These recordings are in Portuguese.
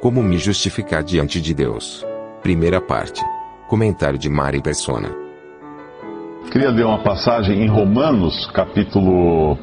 Como me justificar diante de Deus? Primeira parte. Comentário de Mari Persona. Queria ler uma passagem em Romanos, capítulo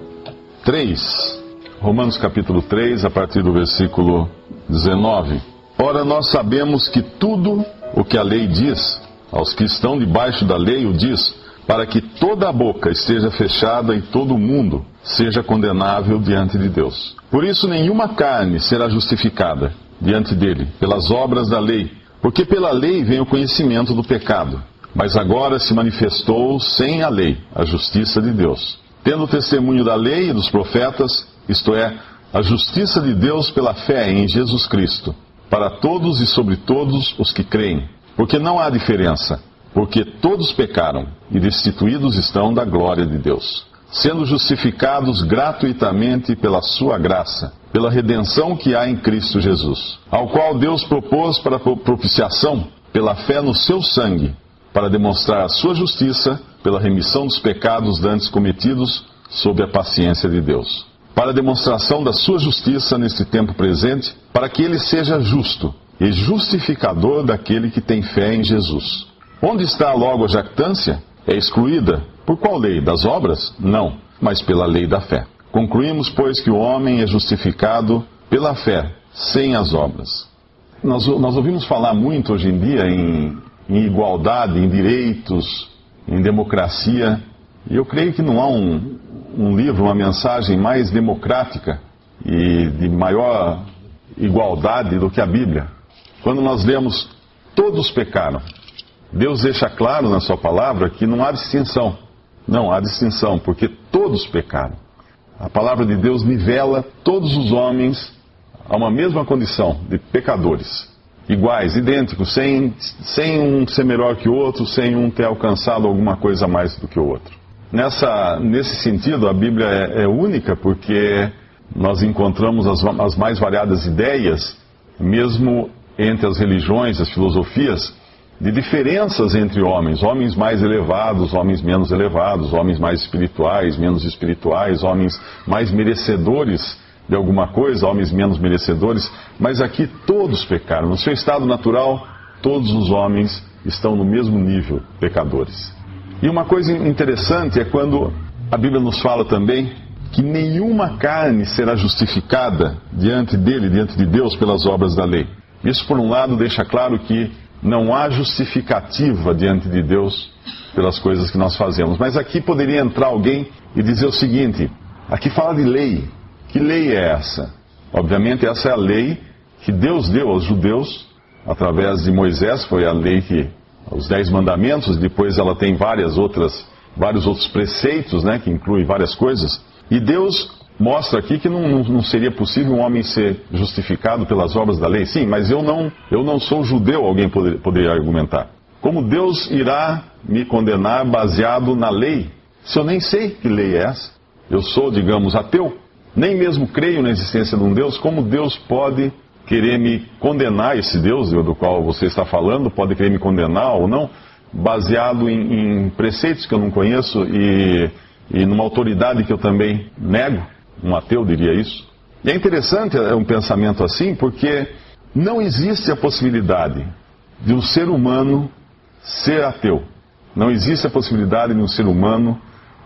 3. Romanos capítulo 3, a partir do versículo 19. Ora, nós sabemos que tudo o que a lei diz, aos que estão debaixo da lei o diz, para que toda a boca esteja fechada e todo o mundo seja condenável diante de Deus. Por isso, nenhuma carne será justificada diante dele, pelas obras da lei, porque pela lei vem o conhecimento do pecado. Mas agora se manifestou sem a lei a justiça de Deus. Tendo o testemunho da lei e dos profetas, isto é, a justiça de Deus pela fé em Jesus Cristo, para todos e sobre todos os que creem. Porque não há diferença, porque todos pecaram e destituídos estão da glória de Deus, sendo justificados gratuitamente pela sua graça, pela redenção que há em Cristo Jesus, ao qual Deus propôs para propiciação pela fé no seu sangue, para demonstrar a sua justiça pela remissão dos pecados dantes cometidos sob a paciência de Deus para demonstração da sua justiça neste tempo presente, para que ele seja justo e justificador daquele que tem fé em Jesus. Onde está logo a jactância? É excluída. Por qual lei? Das obras? Não, mas pela lei da fé. Concluímos, pois, que o homem é justificado pela fé, sem as obras. Nós, nós ouvimos falar muito hoje em dia em, em igualdade, em direitos, em democracia, e eu creio que não há um, um livro, uma mensagem mais democrática e de maior igualdade do que a Bíblia. Quando nós lemos todos pecaram, Deus deixa claro na sua palavra que não há distinção. Não há distinção, porque todos pecaram. A palavra de Deus nivela todos os homens a uma mesma condição de pecadores, iguais, idênticos, sem, sem um ser melhor que o outro, sem um ter alcançado alguma coisa a mais do que o outro. Nessa, nesse sentido, a Bíblia é, é única porque nós encontramos as, as, mais variadas ideias, mesmo entre as religiões, as filosofias, de diferenças entre homens, homens mais elevados, homens menos elevados, homens mais espirituais, menos espirituais, homens mais merecedores de alguma coisa, homens menos merecedores, mas aqui todos pecaram. No seu estado natural, todos os homens estão no mesmo nível, pecadores. E uma coisa interessante é quando a Bíblia nos fala também que nenhuma carne será justificada diante dele, diante de Deus, pelas obras da lei. Isso, por um lado, deixa claro que não há justificativa diante de Deus pelas coisas que nós fazemos. Mas aqui poderia entrar alguém e dizer o seguinte: aqui fala de lei. Que lei é essa? Obviamente, essa é a lei que Deus deu aos judeus através de Moisés, foi a lei que os Dez Mandamentos, depois ela tem várias outras, vários outros preceitos, né, que incluem várias coisas. E Deus mostra aqui que não, não, seria possível um homem ser justificado pelas obras da lei. Sim, mas eu não, eu não sou judeu, alguém poder, poderia argumentar. Como Deus irá me condenar baseado na lei, se eu nem sei que lei é essa? Eu sou, digamos, ateu, nem mesmo creio na existência de um Deus, como Deus pode querer me condenar, esse Deus do qual você está falando, pode querer me condenar ou não, baseado em, em preceitos que eu não conheço e, e numa autoridade que eu também nego, um ateu diria isso. E é interessante é um pensamento assim, porque não existe a possibilidade de um ser humano ser ateu. Não existe a possibilidade de um ser humano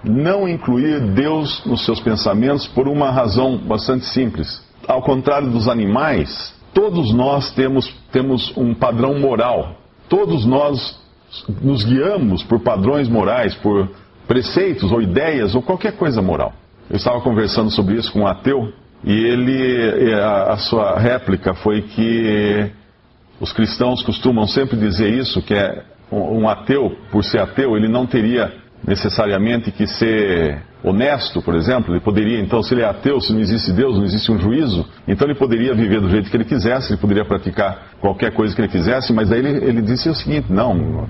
não incluir Deus nos seus pensamentos por uma razão bastante simples ao contrário dos animais, todos nós temos, temos um padrão moral. Todos nós nos guiamos por padrões morais, por preceitos ou ideias ou qualquer coisa moral. Eu estava conversando sobre isso com um ateu e ele, a, sua réplica foi que os cristãos costumam sempre dizer isso, que é um ateu, por ser ateu, ele não teria necessariamente que ser honesto, por exemplo, ele poderia, então, se ele é ateu, se não existe Deus, não existe um juízo, então ele poderia viver do jeito que ele quisesse, ele poderia praticar qualquer coisa que ele quisesse, mas aí ele, ele disse o seguinte: não,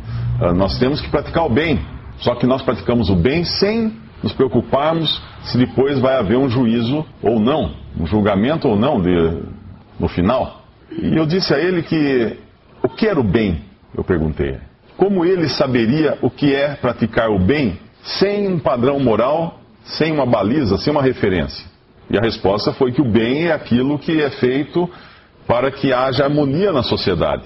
nós temos que praticar o bem, só que nós praticamos o bem sem nos preocuparmos se depois vai haver um juízo ou não, um julgamento ou não de, no final. E eu disse a ele que o que era o bem? Eu perguntei. Como ele saberia o que é praticar o bem sem um padrão moral, sem uma baliza, sem uma referência? E a resposta foi que o bem é aquilo que é feito para que haja harmonia na sociedade.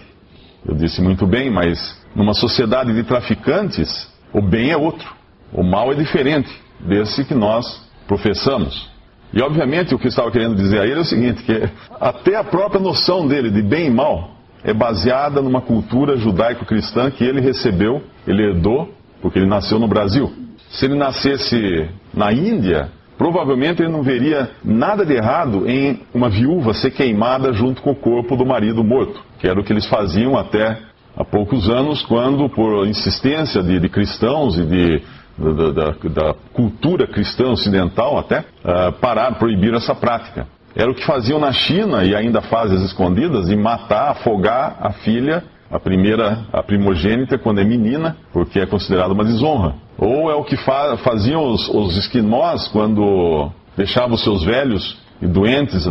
Eu disse muito bem, mas numa sociedade de traficantes, o bem é outro, o mal é diferente desse que nós professamos. E obviamente o que estava querendo dizer a ele é o seguinte, que até a própria noção dele de bem e mal é baseada numa cultura judaico-cristã que ele recebeu, ele herdou, porque ele nasceu no Brasil. Se ele nascesse na Índia, provavelmente ele não veria nada de errado em uma viúva ser queimada junto com o corpo do marido morto, que era o que eles faziam até há poucos anos, quando, por insistência de, de cristãos e de da, da, da cultura cristã ocidental até, uh, parar, proibir essa prática. Era o que faziam na China e ainda fazem as escondidas, de matar, afogar a filha, a primeira, a primogênita, quando é menina, porque é considerada uma desonra. Ou é o que fa faziam os, os esquimós quando deixavam seus velhos e doentes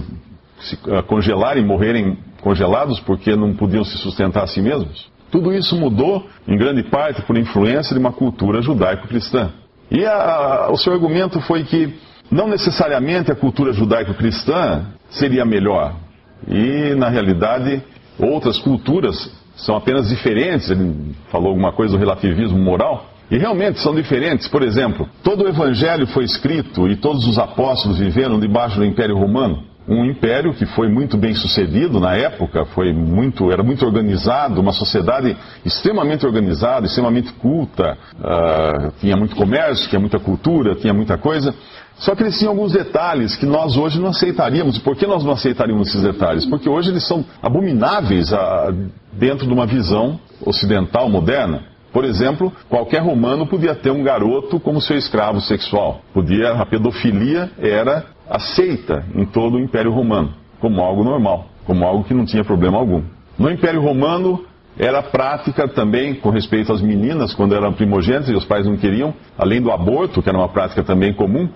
se congelarem, morrerem congelados porque não podiam se sustentar a si mesmos. Tudo isso mudou, em grande parte, por influência de uma cultura judaico-cristã. E a, o seu argumento foi que não necessariamente a cultura judaico-cristã seria melhor. E, na realidade, outras culturas são apenas diferentes. Ele falou alguma coisa do relativismo moral. E realmente são diferentes. Por exemplo, todo o evangelho foi escrito e todos os apóstolos viveram debaixo do Império Romano um império que foi muito bem sucedido na época, foi muito, era muito organizado, uma sociedade extremamente organizada, extremamente culta, uh, tinha muito comércio, tinha muita cultura, tinha muita coisa. Só que eles tinham alguns detalhes que nós hoje não aceitaríamos. Por que nós não aceitaríamos esses detalhes? Porque hoje eles são abomináveis uh, dentro de uma visão ocidental moderna. Por exemplo, qualquer romano podia ter um garoto como seu escravo sexual. Podia, a pedofilia era aceita em todo o Império Romano, como algo normal, como algo que não tinha problema algum. No Império Romano, era prática também com respeito às meninas, quando eram primogênitas e os pais não queriam, além do aborto, que era uma prática também comum,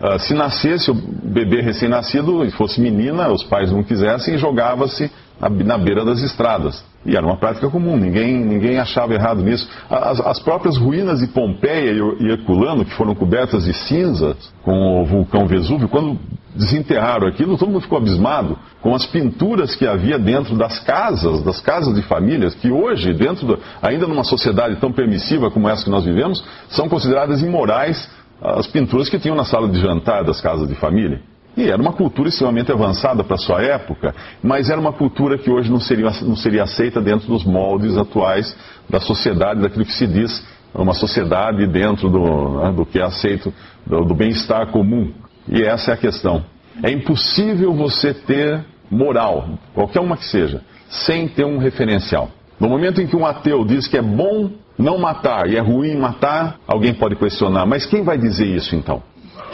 uh, se nascesse o bebê recém-nascido e fosse menina, os pais não quisessem, jogava-se na beira das estradas. E era uma prática comum, ninguém, ninguém achava errado nisso. As, as próprias ruínas de Pompeia e Herculano, que foram cobertas de cinzas com o vulcão Vesúvio, quando desenterraram aquilo, todo mundo ficou abismado com as pinturas que havia dentro das casas, das casas de famílias, que hoje, dentro do, ainda numa sociedade tão permissiva como essa que nós vivemos, são consideradas imorais as pinturas que tinham na sala de jantar das casas de família. E era uma cultura extremamente avançada para sua época, mas era uma cultura que hoje não seria, não seria aceita dentro dos moldes atuais da sociedade, daquilo que se diz uma sociedade dentro do, né, do que é aceito, do, do bem-estar comum. E essa é a questão. É impossível você ter moral, qualquer uma que seja, sem ter um referencial. No momento em que um ateu diz que é bom não matar e é ruim matar, alguém pode questionar, mas quem vai dizer isso então?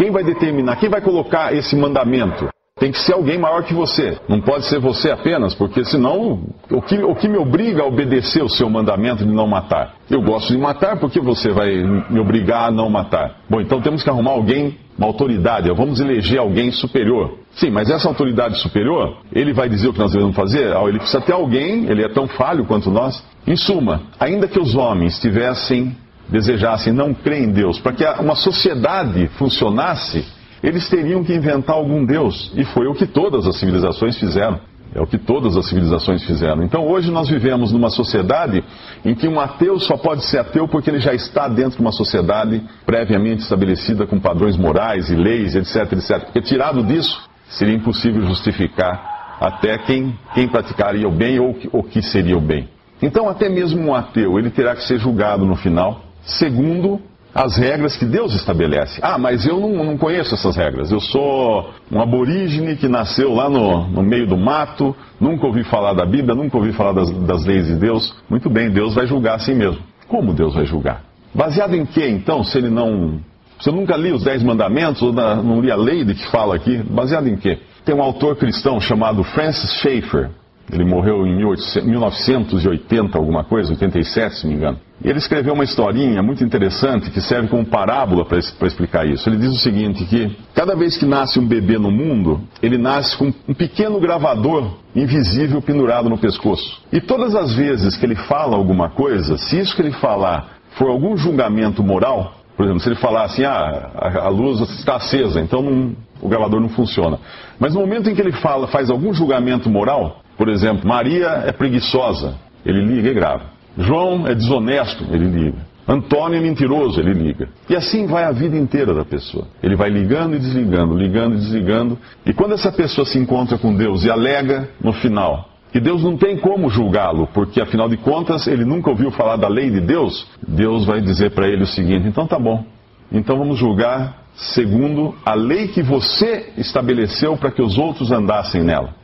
Quem vai determinar? Quem vai colocar esse mandamento? Tem que ser alguém maior que você. Não pode ser você apenas, porque senão o que, o que me obriga a obedecer o seu mandamento de não matar? Eu gosto de matar, porque você vai me obrigar a não matar? Bom, então temos que arrumar alguém, uma autoridade. Vamos eleger alguém superior. Sim, mas essa autoridade superior, ele vai dizer o que nós devemos fazer? Ah, ele precisa ter alguém, ele é tão falho quanto nós. Em suma, ainda que os homens tivessem desejassem não crer em Deus, para que uma sociedade funcionasse, eles teriam que inventar algum Deus. E foi o que todas as civilizações fizeram. É o que todas as civilizações fizeram. Então hoje nós vivemos numa sociedade em que um ateu só pode ser ateu porque ele já está dentro de uma sociedade previamente estabelecida com padrões morais e leis, etc, etc. Porque tirado disso, seria impossível justificar até quem, quem praticaria o bem ou o que seria o bem. Então até mesmo um ateu, ele terá que ser julgado no final segundo as regras que Deus estabelece. Ah, mas eu não, não, conheço essas regras. Eu sou um aborígene que nasceu lá no, no, meio do mato, nunca ouvi falar da Bíblia, nunca ouvi falar das, das leis de Deus. Muito bem, Deus vai julgar assim mesmo. Como Deus vai julgar? Baseado em que, então, se ele não Você nunca li os Dez Mandamentos, ou não li a lei de que fala aqui? Baseado em quê? Tem um autor cristão chamado Francis Schaeffer. Ele morreu em 1980, alguma coisa, 87, se me engano. Ele escreveu uma historinha muito interessante que serve como parábola para explicar isso. Ele diz o seguinte: que cada vez que nasce um bebê no mundo, ele nasce com um pequeno gravador invisível pendurado no pescoço. E todas as vezes que ele fala alguma coisa, se isso que ele falar for algum julgamento moral, por exemplo, se ele falar assim, ah, a, luz está acesa, então não, o gravador não funciona. Mas no momento em que ele fala, faz algum julgamento moral, por exemplo, Maria é preguiçosa, ele liga e grava. João é desonesto, ele liga. Antônio é mentiroso, ele liga. E assim vai a vida inteira da pessoa. Ele vai ligando e desligando, ligando e desligando. E quando essa pessoa se encontra com Deus e alega no final que Deus não tem como julgá-lo, porque afinal de contas ele nunca ouviu falar da lei de Deus, Deus vai dizer para ele o seguinte: então tá bom, então vamos julgar segundo a lei que você estabeleceu para que os outros andassem nela.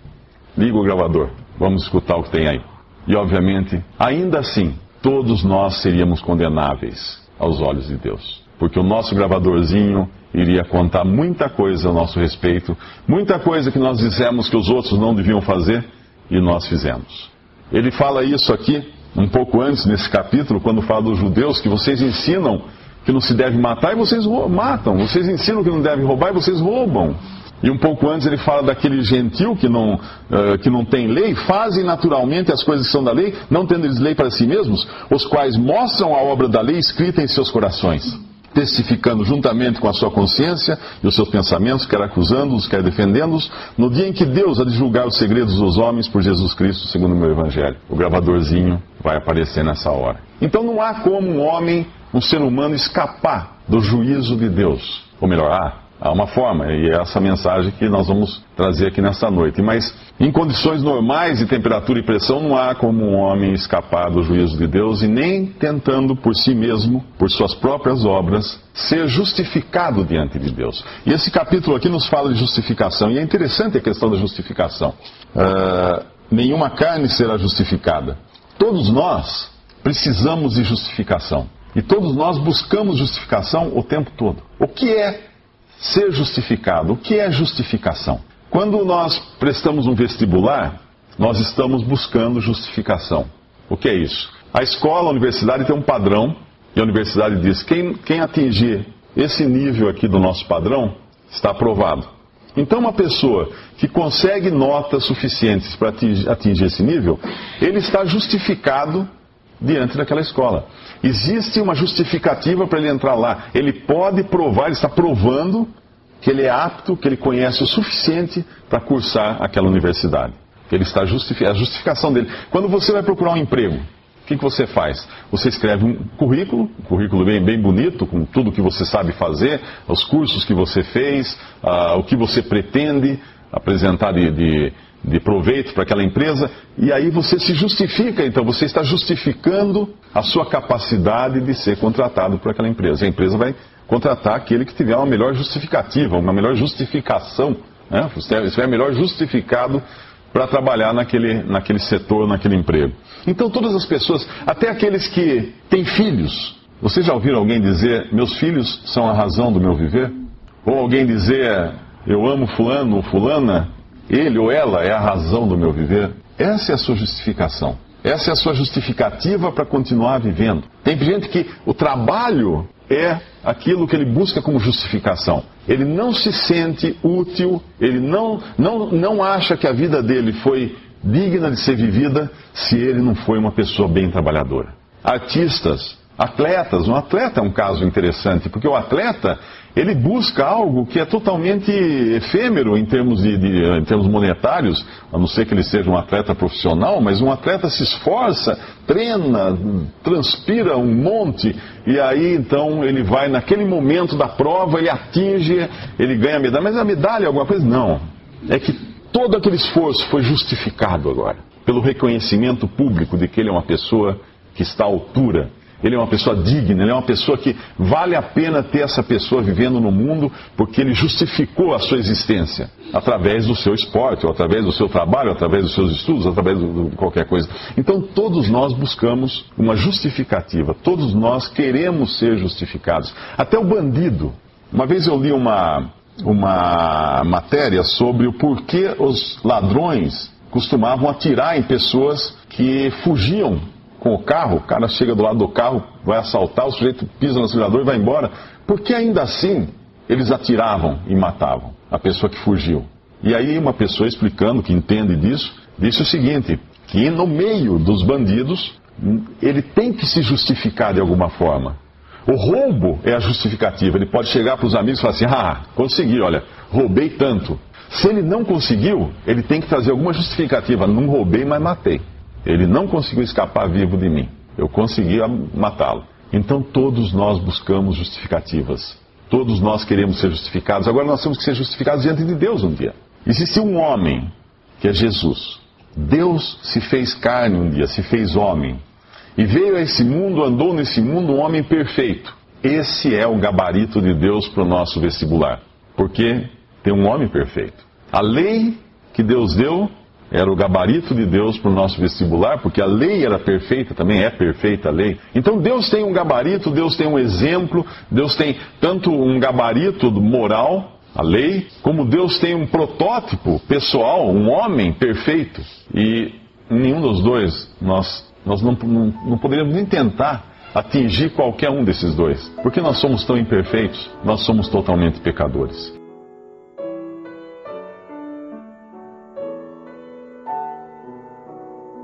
Liga o gravador, vamos escutar o que tem aí. E obviamente, ainda assim, todos nós seríamos condenáveis aos olhos de Deus. Porque o nosso gravadorzinho iria contar muita coisa a nosso respeito, muita coisa que nós dissemos que os outros não deviam fazer e nós fizemos. Ele fala isso aqui um pouco antes nesse capítulo, quando fala dos judeus, que vocês ensinam que não se deve matar e vocês matam, vocês ensinam que não deve roubar e vocês roubam. E um pouco antes ele fala daquele gentil que não, uh, que não tem lei, fazem naturalmente as coisas que são da lei, não tendo eles lei para si mesmos, os quais mostram a obra da lei escrita em seus corações testificando juntamente com a sua consciência e os seus pensamentos, quer acusando-os, quer defendendo-os, no dia em que Deus há de julgar os segredos dos homens por Jesus Cristo, segundo o meu Evangelho. O gravadorzinho vai aparecer nessa hora. Então não há como um homem, um ser humano, escapar do juízo de Deus. Ou melhor, há, Há uma forma, e é essa mensagem que nós vamos trazer aqui nesta noite. Mas em condições normais de temperatura e pressão, não há como um homem escapar do juízo de Deus e nem tentando por si mesmo, por suas próprias obras, ser justificado diante de Deus. E esse capítulo aqui nos fala de justificação, e é interessante a questão da justificação. Uh, nenhuma carne será justificada. Todos nós precisamos de justificação. E todos nós buscamos justificação o tempo todo. O que é ser justificado. O que é justificação? Quando nós prestamos um vestibular, nós estamos buscando justificação. O que é isso? A escola, a universidade tem um padrão, e a universidade diz: quem, quem atingir esse nível aqui do nosso padrão está aprovado. Então, uma pessoa que consegue notas suficientes para atingir, esse nível, ele está justificado diante daquela escola. Existe uma justificativa para ele entrar lá. Ele pode provar, ele está provando que ele é apto, que ele conhece o suficiente para cursar aquela universidade. Ele está justificando, a justificação dele. Quando você vai procurar um emprego, o que, que você faz? Você escreve um currículo, um currículo bem, bem bonito, com tudo que você sabe fazer, os cursos que você fez, uh, o que você pretende apresentar de, de de proveito para aquela empresa, e aí você se justifica, então você está justificando a sua capacidade de ser contratado por aquela empresa. A empresa vai contratar aquele que tiver uma melhor justificativa, uma melhor justificação, né? você é melhor justificado para trabalhar naquele, naquele setor, naquele emprego. Então todas as pessoas, até aqueles que têm filhos, vocês já ouviram alguém dizer, meus filhos são a razão do meu viver? Ou alguém dizer, eu amo fulano ou fulana, ele ou ela é a razão do meu viver. Essa é a sua justificação. Essa é a sua justificativa para continuar vivendo. Tem gente que o trabalho é aquilo que ele busca como justificação. Ele não se sente útil, ele não, não, não acha que a vida dele foi digna de ser vivida se ele não foi uma pessoa bem trabalhadora. Artistas, atletas, um atleta é um caso interessante, porque o atleta ele busca algo que é totalmente efêmero em termos, de, de, em termos monetários, a não ser que ele seja um atleta profissional, mas um atleta se esforça, treina, transpira um monte, e aí então ele vai naquele momento da prova, ele atinge, ele ganha a medalha. Mas a medalha é alguma coisa? Não. É que todo aquele esforço foi justificado agora, pelo reconhecimento público de que ele é uma pessoa que está à altura ele é uma pessoa digna, ele é uma pessoa que vale a pena ter essa pessoa vivendo no mundo porque ele justificou a sua existência através do seu esporte, ou através do seu trabalho, através dos seus estudos, através de qualquer coisa. Então todos nós buscamos uma justificativa, todos nós queremos ser justificados. Até o bandido, Uma vez eu li uma, uma matéria sobre o porquê os ladrões costumavam atirar em pessoas que fugiam com o carro. O cara chega do lado do carro, vai assaltar, o sujeito pisa no acelerador e vai embora. Por que ainda assim eles atiravam e matavam a pessoa que fugiu? E aí uma pessoa explicando que entende disso, disse o seguinte, que no meio dos bandidos ele tem que se justificar de alguma forma. O roubo é a justificativa. Ele pode chegar para os amigos e falar assim: ah, consegui, olha, roubei tanto. Se ele não conseguiu, ele tem que trazer alguma justificativa. Não roubei, mas matei. Ele não conseguiu escapar vivo de mim. Eu consegui matá-lo. Então todos nós buscamos justificativas. Todos nós queremos ser justificados. Agora nós temos que ser justificados diante de Deus um dia. Existe um homem, que é Jesus. Deus se fez carne um dia, se fez homem. E veio a esse mundo, andou nesse mundo um homem perfeito. Esse é o gabarito de Deus para o nosso vestibular. Porque tem um homem perfeito. A lei que Deus deu era o gabarito de Deus para o nosso vestibular, porque a lei era perfeita, também é perfeita a lei. Então Deus tem um gabarito, Deus tem um exemplo, Deus tem tanto um gabarito moral, a lei, como Deus tem um protótipo pessoal, um homem perfeito. E nenhum dos dois nós nós não, não, não poderíamos nem tentar atingir qualquer um desses dois, porque nós somos tão imperfeitos, nós somos totalmente pecadores.